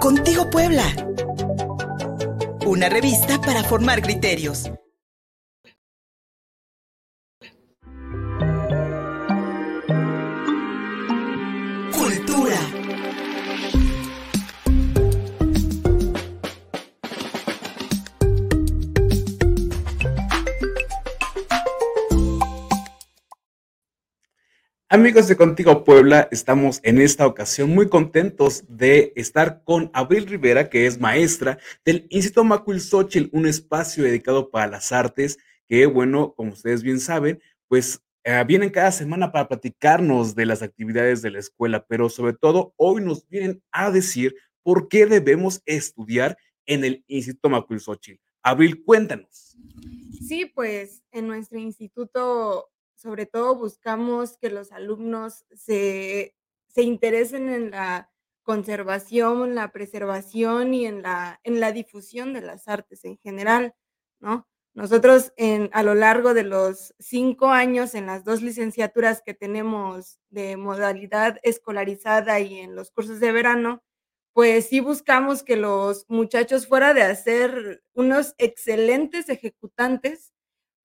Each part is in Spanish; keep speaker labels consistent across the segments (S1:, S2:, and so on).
S1: Contigo Puebla. Una revista para formar criterios.
S2: Amigos de Contigo Puebla, estamos en esta ocasión muy contentos de estar con Abril Rivera, que es maestra del Instituto Macuilxóchitl, un espacio dedicado para las artes, que bueno, como ustedes bien saben, pues eh, vienen cada semana para platicarnos de las actividades de la escuela, pero sobre todo hoy nos vienen a decir por qué debemos estudiar en el Instituto Macuilxóchitl. Abril, cuéntanos.
S3: Sí, pues en nuestro instituto sobre todo buscamos que los alumnos se, se interesen en la conservación, la preservación y en la, en la difusión de las artes en general, ¿no? Nosotros en, a lo largo de los cinco años en las dos licenciaturas que tenemos de modalidad escolarizada y en los cursos de verano, pues sí buscamos que los muchachos fuera de hacer unos excelentes ejecutantes,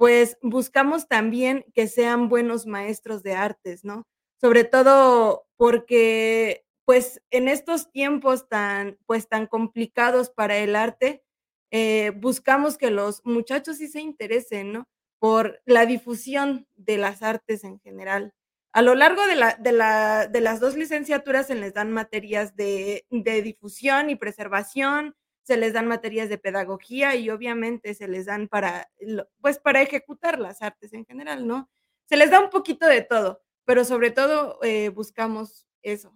S3: pues buscamos también que sean buenos maestros de artes, ¿no? Sobre todo porque, pues, en estos tiempos tan, pues, tan complicados para el arte, eh, buscamos que los muchachos sí se interesen, ¿no? Por la difusión de las artes en general. A lo largo de, la, de, la, de las dos licenciaturas se les dan materias de, de difusión y preservación, se les dan materias de pedagogía y obviamente se les dan para, pues para ejecutar las artes en general, ¿no? Se les da un poquito de todo, pero sobre todo eh, buscamos eso.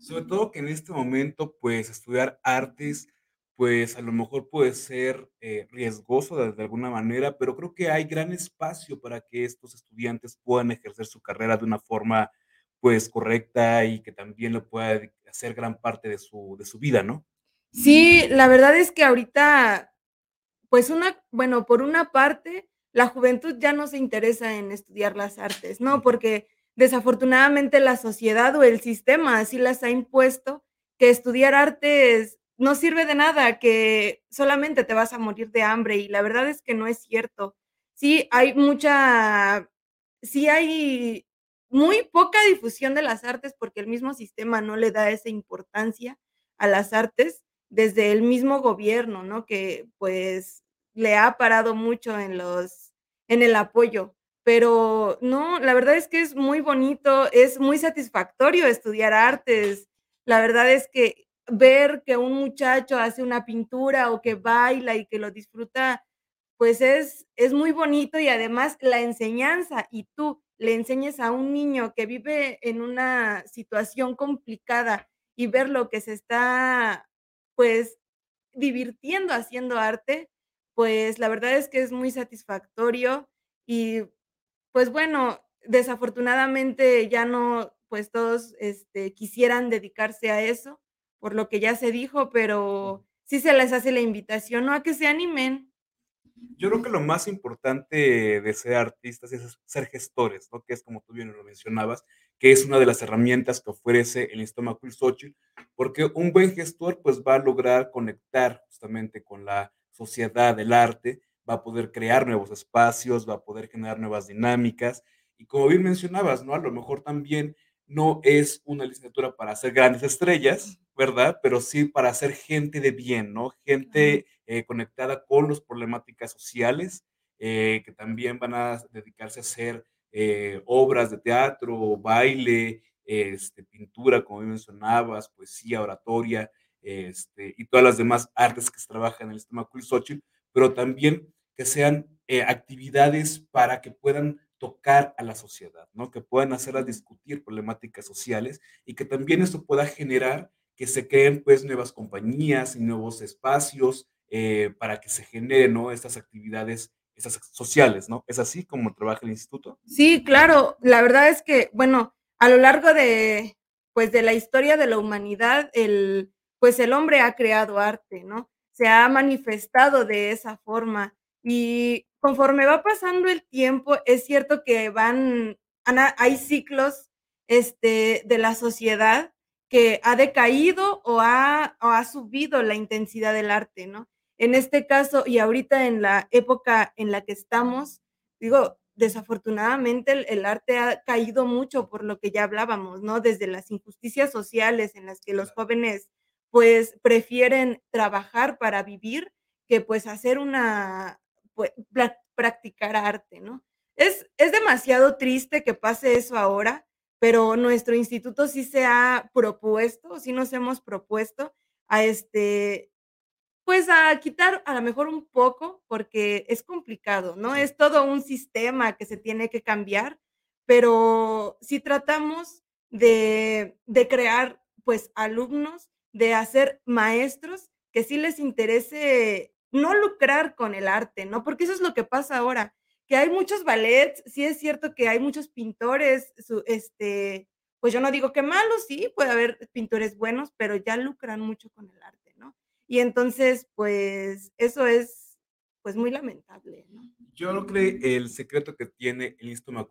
S2: Sobre todo que en este momento, pues estudiar artes, pues a lo mejor puede ser eh, riesgoso de, alguna manera, pero creo que hay gran espacio para que estos estudiantes puedan ejercer su carrera de una forma pues correcta y que también lo pueda hacer gran parte de su, de su vida, ¿no?
S3: Sí, la verdad es que ahorita, pues una, bueno, por una parte, la juventud ya no se interesa en estudiar las artes, ¿no? Porque desafortunadamente la sociedad o el sistema así las ha impuesto que estudiar artes no sirve de nada, que solamente te vas a morir de hambre y la verdad es que no es cierto. Sí, hay mucha, sí hay muy poca difusión de las artes porque el mismo sistema no le da esa importancia a las artes desde el mismo gobierno, ¿no? Que pues le ha parado mucho en los, en el apoyo. Pero no, la verdad es que es muy bonito, es muy satisfactorio estudiar artes. La verdad es que ver que un muchacho hace una pintura o que baila y que lo disfruta, pues es, es muy bonito y además la enseñanza y tú le enseñes a un niño que vive en una situación complicada y ver lo que se está pues, divirtiendo haciendo arte, pues, la verdad es que es muy satisfactorio y, pues, bueno, desafortunadamente ya no, pues, todos, este, quisieran dedicarse a eso, por lo que ya se dijo, pero sí se les hace la invitación, ¿no?, a que se animen.
S2: Yo creo que lo más importante de ser artistas es ser gestores, ¿no? Que es como tú bien lo mencionabas, que es una de las herramientas que ofrece el Instituto Xochitl, porque un buen gestor pues va a lograr conectar justamente con la sociedad del arte, va a poder crear nuevos espacios, va a poder generar nuevas dinámicas y como bien mencionabas, ¿no? A lo mejor también no es una licenciatura para hacer grandes estrellas, ¿verdad? Pero sí para hacer gente de bien, ¿no? Gente eh, conectada con las problemáticas sociales, eh, que también van a dedicarse a hacer eh, obras de teatro, baile, este, pintura, como mencionabas, poesía, oratoria, este, y todas las demás artes que se trabajan en el sistema Xochitl, pero también que sean actividades para que puedan tocar a la sociedad, ¿no? Que puedan hacerlas discutir problemáticas sociales y que también esto pueda generar que se creen pues nuevas compañías y nuevos espacios eh, para que se generen, ¿no? Estas actividades esas sociales, ¿no? ¿Es así como trabaja el instituto?
S3: Sí, claro. La verdad es que, bueno, a lo largo de, pues, de la historia de la humanidad, el, pues, el hombre ha creado arte, ¿no? Se ha manifestado de esa forma y conforme va pasando el tiempo, es cierto que van, hay ciclos este, de la sociedad que ha decaído o ha, o ha subido la intensidad del arte, ¿no? En este caso, y ahorita en la época en la que estamos, digo, desafortunadamente el, el, arte ha caído mucho por lo que ya hablábamos, ¿no? Desde las injusticias sociales en las que los jóvenes pues prefieren trabajar para vivir que pues hacer una, pues, practicar arte, ¿no? Es, es demasiado triste que pase eso ahora, pero nuestro instituto sí se ha propuesto, sí nos hemos propuesto a este, pues a quitar a lo mejor un poco, porque es complicado, ¿no? Es todo un sistema que se tiene que cambiar, pero si tratamos de, de crear pues alumnos de hacer maestros que sí les interese no lucrar con el arte, ¿no? Porque eso es lo que pasa ahora, que hay muchos ballets, sí es cierto que hay muchos pintores, su, este, pues yo no digo que malos, sí, puede haber pintores buenos, pero ya lucran mucho con el arte. Y entonces, pues eso es, pues muy lamentable, ¿no?
S2: Yo creo que el secreto que tiene el Instituto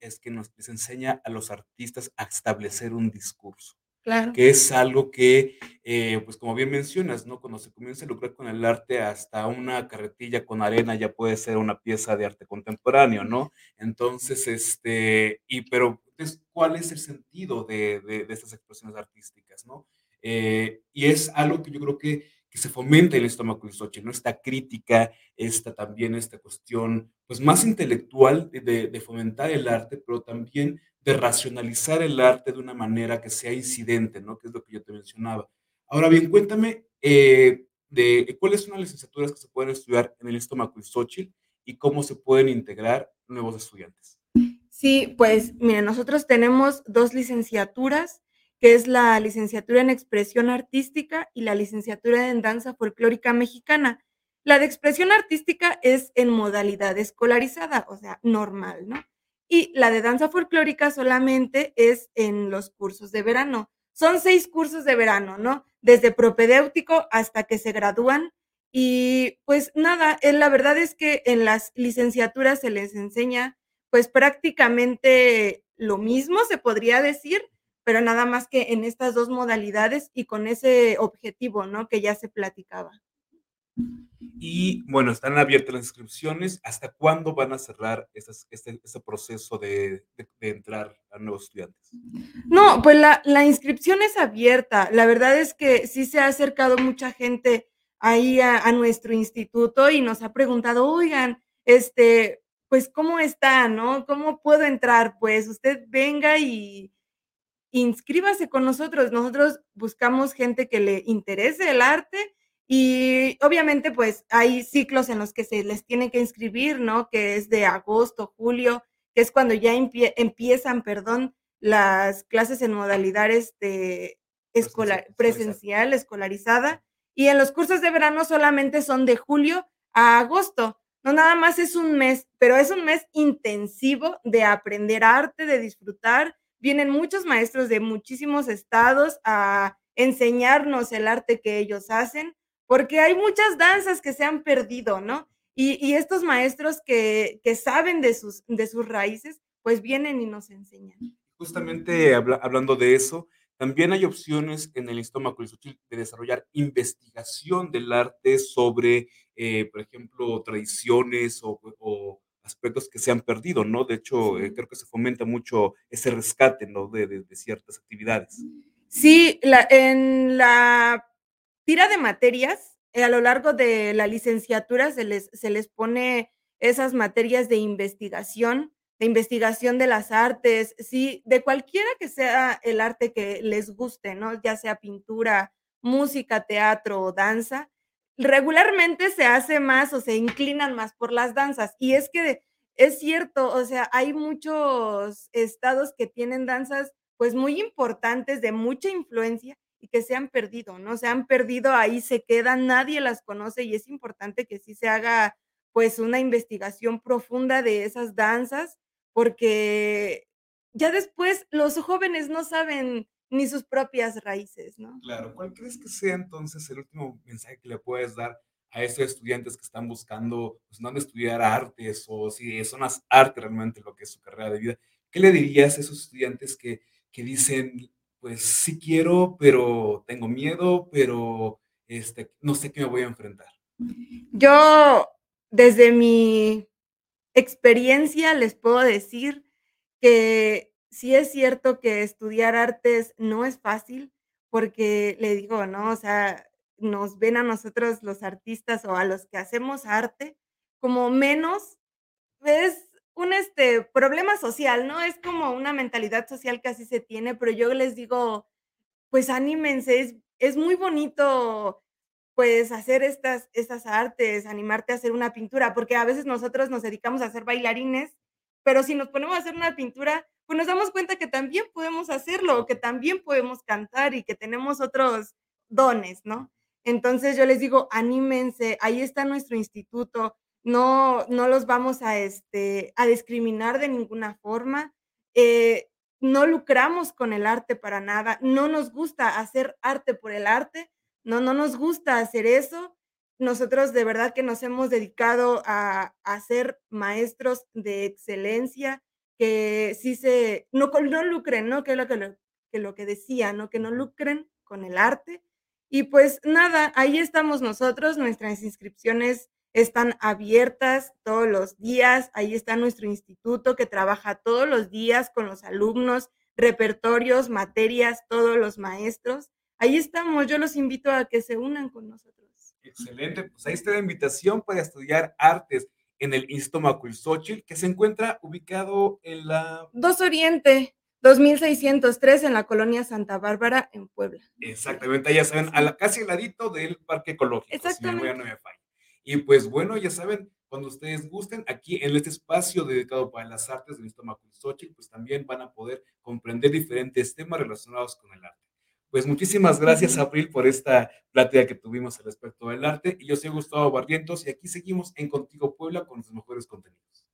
S2: es que nos les enseña a los artistas a establecer un discurso.
S3: Claro.
S2: que es algo que, eh, pues como bien mencionas, ¿no? Cuando se comienza a lucrar con el arte, hasta una carretilla con arena ya puede ser una pieza de arte contemporáneo, ¿no? Entonces, este, y pero, entonces, ¿cuál es el sentido de, de, de estas expresiones artísticas, ¿no? Eh, y es algo que yo creo que, que se fomenta en el estómago Xochitl, ¿no? Esta crítica, esta también, esta cuestión, pues más intelectual de, de fomentar el arte, pero también de racionalizar el arte de una manera que sea incidente, ¿no? Que es lo que yo te mencionaba. Ahora bien, cuéntame eh, de cuáles son las licenciaturas que se pueden estudiar en el estómago Xochitl y cómo se pueden integrar nuevos estudiantes.
S3: Sí, pues mire, nosotros tenemos dos licenciaturas, que es la licenciatura en expresión artística y la licenciatura en danza folclórica mexicana. La de expresión artística es en modalidad escolarizada, o sea, normal, ¿no? y la de danza folclórica solamente es en los cursos de verano. Son seis cursos de verano, ¿no? Desde propedéutico hasta que se gradúan. Y pues nada, eh, la verdad es que en las licenciaturas se les enseña pues prácticamente lo mismo, se podría decir, pero nada más que en estas dos modalidades y con ese objetivo, ¿no? Que ya se platicaba.
S2: Y bueno, están abiertas las inscripciones. ¿Hasta cuándo van a cerrar este, este proceso de, de, de, entrar a nuevos estudiantes?
S3: No, pues la, la, inscripción es abierta. La verdad es que sí se ha acercado mucha gente ahí a, a, nuestro instituto y nos ha preguntado, oigan, este, pues, ¿cómo está, no? ¿Cómo puedo entrar? Pues usted venga y inscríbase con nosotros. Nosotros buscamos gente que le interese el arte y obviamente, pues hay ciclos en los que se les tiene que inscribir, ¿no? Que es de agosto, julio, que es cuando ya empie empiezan, perdón, las clases en modalidades de escolar, presencial, escolarizada. Y en los cursos de verano solamente son de julio a agosto. No nada más es un mes, pero es un mes intensivo de aprender arte, de disfrutar. Vienen muchos maestros de muchísimos estados a enseñarnos el arte que ellos hacen porque hay muchas danzas que se han perdido, ¿no? Y, y estos maestros que, que, saben de sus, de sus raíces, pues vienen y nos enseñan.
S2: Justamente habla, hablando de eso, también hay opciones en el estómago de desarrollar investigación del arte sobre, eh, por ejemplo, tradiciones o, o, aspectos que se han perdido, ¿no? De hecho, eh, creo que se fomenta mucho ese rescate, ¿no? De, de, de ciertas actividades.
S3: Sí, la, en la tira de materias, eh, a lo largo de la licenciatura se les, se les pone esas materias de investigación, de investigación de las artes, sí, de cualquiera que sea el arte que les guste, ¿no? Ya sea pintura, música, teatro o danza. Regularmente se hace más o se inclinan más por las danzas. Y es que es cierto, o sea, hay muchos estados que tienen danzas pues muy importantes, de mucha influencia, y que se han perdido, ¿no? Se han perdido, ahí se quedan, nadie las conoce y es importante que sí se haga pues una investigación profunda de esas danzas, porque ya después los jóvenes no saben ni sus propias raíces, ¿no?
S2: Claro, ¿cuál crees que sea entonces el último mensaje que le puedes dar a esos estudiantes que están buscando, pues, dónde estudiar artes o si son las artes realmente lo que es su carrera de vida? ¿Qué le dirías a esos estudiantes que, que dicen, pues sí quiero, pero tengo miedo, pero este, no sé qué me voy a enfrentar?
S3: Yo, desde mi experiencia, les puedo decir que sí es cierto que estudiar artes no es fácil, porque le digo, ¿no? O sea, nos ven a nosotros los artistas o a los que hacemos arte como menos, es un este problema social, ¿no? Es como una mentalidad social que así se tiene, pero yo les digo, pues anímense, es, es muy bonito pues hacer estas, estas artes, animarte a hacer una pintura, porque a veces nosotros nos dedicamos a ser bailarines, pero si nos ponemos a hacer una pintura, pues nos damos cuenta que también podemos hacerlo, que también podemos cantar y que tenemos otros dones, ¿no? Entonces yo les digo, anímense, ahí está nuestro instituto, no, no los vamos a, este, a discriminar de ninguna forma, eh, no lucramos con el arte para nada, no nos gusta hacer arte por el arte, no, no nos gusta hacer eso. Nosotros de verdad que nos hemos dedicado a, a ser maestros de excelencia, que sí se, no, no lucren, ¿no? Que es lo que, que lo que decía, ¿no? Que no lucren con el arte. Y pues nada, ahí estamos nosotros, nuestras inscripciones están abiertas todos los días, ahí está nuestro instituto que trabaja todos los días con los alumnos, repertorios, materias, todos los maestros ahí estamos. Yo los invito a que se unan con nosotros.
S2: Excelente, pues ahí está la invitación para estudiar artes en el Instituto Xochitl, que se encuentra ubicado en la...
S3: 2 Oriente, 2603 en la colonia Santa Bárbara, en Puebla.
S2: Exactamente, ya saben, a la, casi al ladito del Parque Ecológico. Exactamente. no me y pues bueno, ya saben, cuando ustedes gusten, aquí en este espacio dedicado para las artes del Instituto Xochitl, pues también van a poder comprender diferentes temas relacionados con el arte. Pues muchísimas gracias, April, por esta plática que tuvimos al respecto del arte. Y yo soy Gustavo Barrientos y aquí seguimos en Contigo Puebla con los mejores contenidos.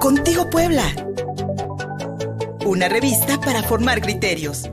S1: Contigo Puebla. Una revista para formar criterios.